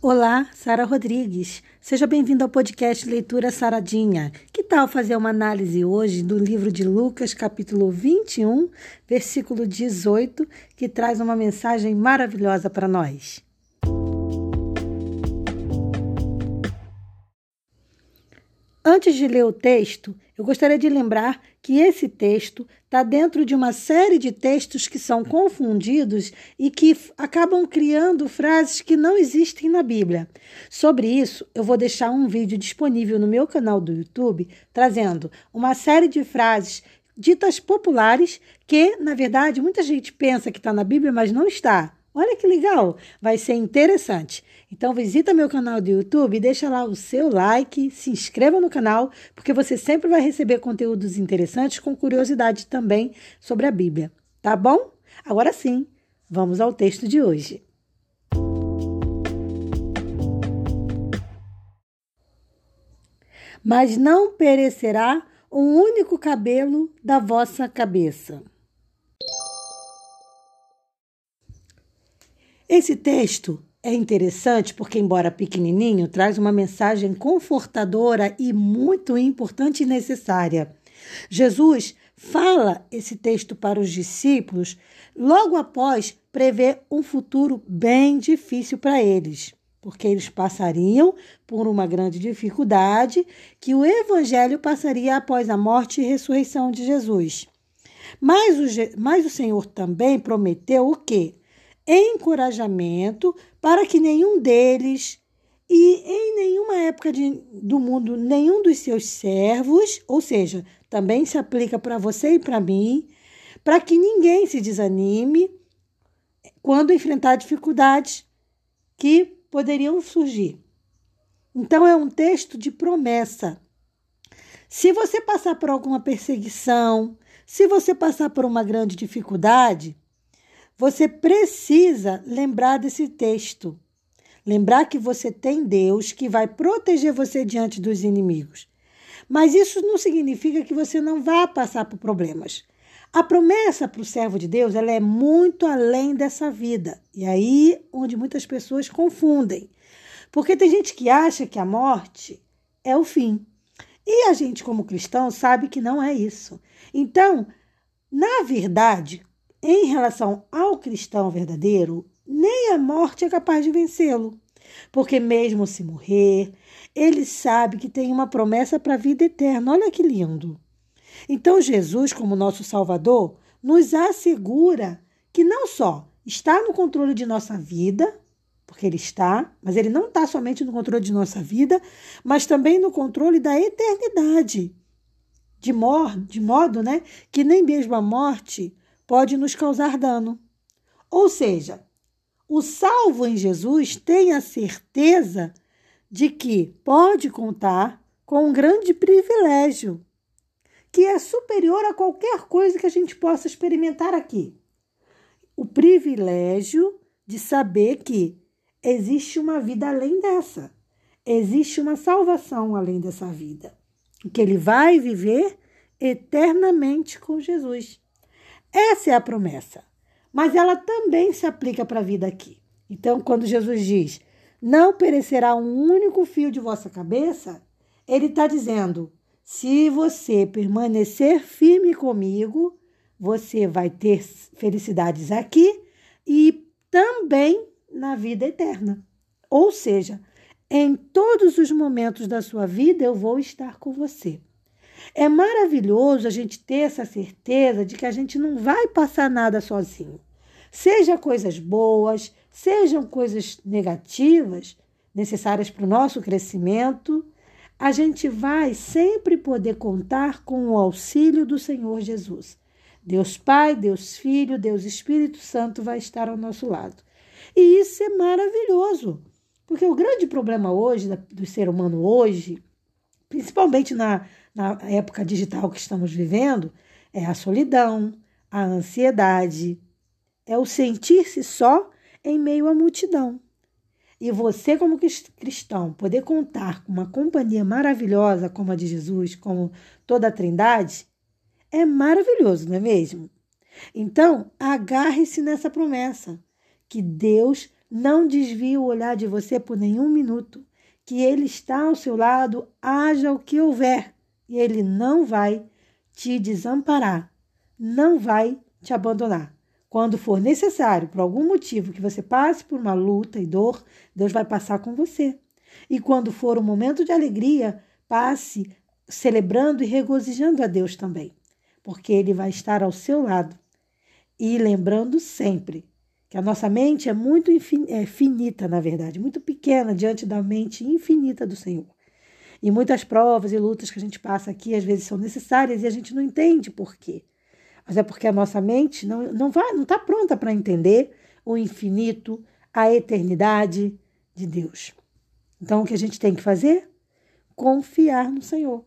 Olá, Sara Rodrigues. Seja bem-vindo ao podcast Leitura Saradinha. Que tal fazer uma análise hoje do livro de Lucas, capítulo 21, versículo 18, que traz uma mensagem maravilhosa para nós? Antes de ler o texto, eu gostaria de lembrar que esse texto está dentro de uma série de textos que são confundidos e que acabam criando frases que não existem na Bíblia. Sobre isso, eu vou deixar um vídeo disponível no meu canal do YouTube trazendo uma série de frases ditas populares que, na verdade, muita gente pensa que está na Bíblia, mas não está. Olha que legal, vai ser interessante. Então visita meu canal do YouTube, deixa lá o seu like, se inscreva no canal, porque você sempre vai receber conteúdos interessantes com curiosidade também sobre a Bíblia, tá bom? Agora sim, vamos ao texto de hoje. Mas não perecerá um único cabelo da vossa cabeça. Esse texto é interessante porque, embora pequenininho, traz uma mensagem confortadora e muito importante e necessária. Jesus fala esse texto para os discípulos logo após prever um futuro bem difícil para eles, porque eles passariam por uma grande dificuldade que o evangelho passaria após a morte e ressurreição de Jesus. Mas o, mas o Senhor também prometeu o quê? Encorajamento para que nenhum deles e em nenhuma época de, do mundo, nenhum dos seus servos, ou seja, também se aplica para você e para mim, para que ninguém se desanime quando enfrentar dificuldades que poderiam surgir. Então, é um texto de promessa. Se você passar por alguma perseguição, se você passar por uma grande dificuldade, você precisa lembrar desse texto. Lembrar que você tem Deus que vai proteger você diante dos inimigos. Mas isso não significa que você não vá passar por problemas. A promessa para o servo de Deus ela é muito além dessa vida. E aí onde muitas pessoas confundem. Porque tem gente que acha que a morte é o fim. E a gente, como cristão, sabe que não é isso. Então, na verdade, em relação ao cristão verdadeiro, nem a morte é capaz de vencê-lo. Porque, mesmo se morrer, ele sabe que tem uma promessa para a vida eterna. Olha que lindo. Então, Jesus, como nosso Salvador, nos assegura que não só está no controle de nossa vida, porque ele está, mas ele não está somente no controle de nossa vida, mas também no controle da eternidade. De, mor de modo né, que nem mesmo a morte pode nos causar dano. Ou seja, o salvo em Jesus tem a certeza de que pode contar com um grande privilégio, que é superior a qualquer coisa que a gente possa experimentar aqui. O privilégio de saber que existe uma vida além dessa, existe uma salvação além dessa vida, que ele vai viver eternamente com Jesus. Essa é a promessa. Mas ela também se aplica para a vida aqui. Então, quando Jesus diz: Não perecerá um único fio de vossa cabeça, ele está dizendo: se você permanecer firme comigo, você vai ter felicidades aqui e também na vida eterna. Ou seja, em todos os momentos da sua vida eu vou estar com você. É maravilhoso a gente ter essa certeza de que a gente não vai passar nada sozinho. Seja coisas boas, sejam coisas negativas, necessárias para o nosso crescimento, a gente vai sempre poder contar com o auxílio do Senhor Jesus. Deus Pai, Deus Filho, Deus Espírito Santo vai estar ao nosso lado. E isso é maravilhoso, porque o grande problema hoje do ser humano hoje, principalmente na, na época digital que estamos vivendo é a solidão, a ansiedade, é o sentir-se só em meio à multidão. E você, como cristão, poder contar com uma companhia maravilhosa como a de Jesus, como toda a Trindade, é maravilhoso, não é mesmo? Então, agarre-se nessa promessa que Deus Não desvie o olhar de você por nenhum minuto, que Ele está ao seu lado, haja o que houver, e Ele não vai te desamparar, não vai te abandonar. Quando for necessário, por algum motivo que você passe por uma luta e dor, Deus vai passar com você. E quando for um momento de alegria, passe celebrando e regozijando a Deus também, porque Ele vai estar ao seu lado. E lembrando sempre que a nossa mente é muito é finita, na verdade, muito pequena diante da mente infinita do Senhor. E muitas provas e lutas que a gente passa aqui às vezes são necessárias e a gente não entende por quê. Mas é porque a nossa mente não, não vai, não está pronta para entender o infinito, a eternidade de Deus. Então o que a gente tem que fazer? Confiar no Senhor.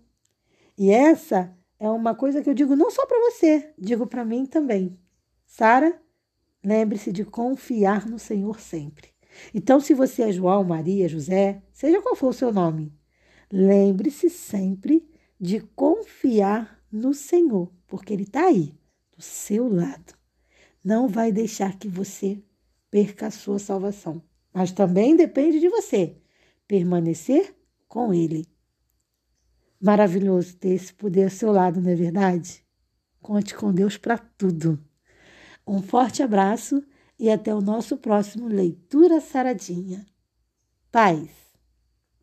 E essa é uma coisa que eu digo não só para você, digo para mim também. Sara, lembre-se de confiar no Senhor sempre. Então, se você é João, Maria, José, seja qual for o seu nome, lembre-se sempre de confiar no Senhor, porque Ele está aí do seu lado. Não vai deixar que você perca a sua salvação. Mas também depende de você permanecer com Ele. Maravilhoso ter esse poder ao seu lado, não é verdade? Conte com Deus para tudo. Um forte abraço e até o nosso próximo Leitura Saradinha. Paz.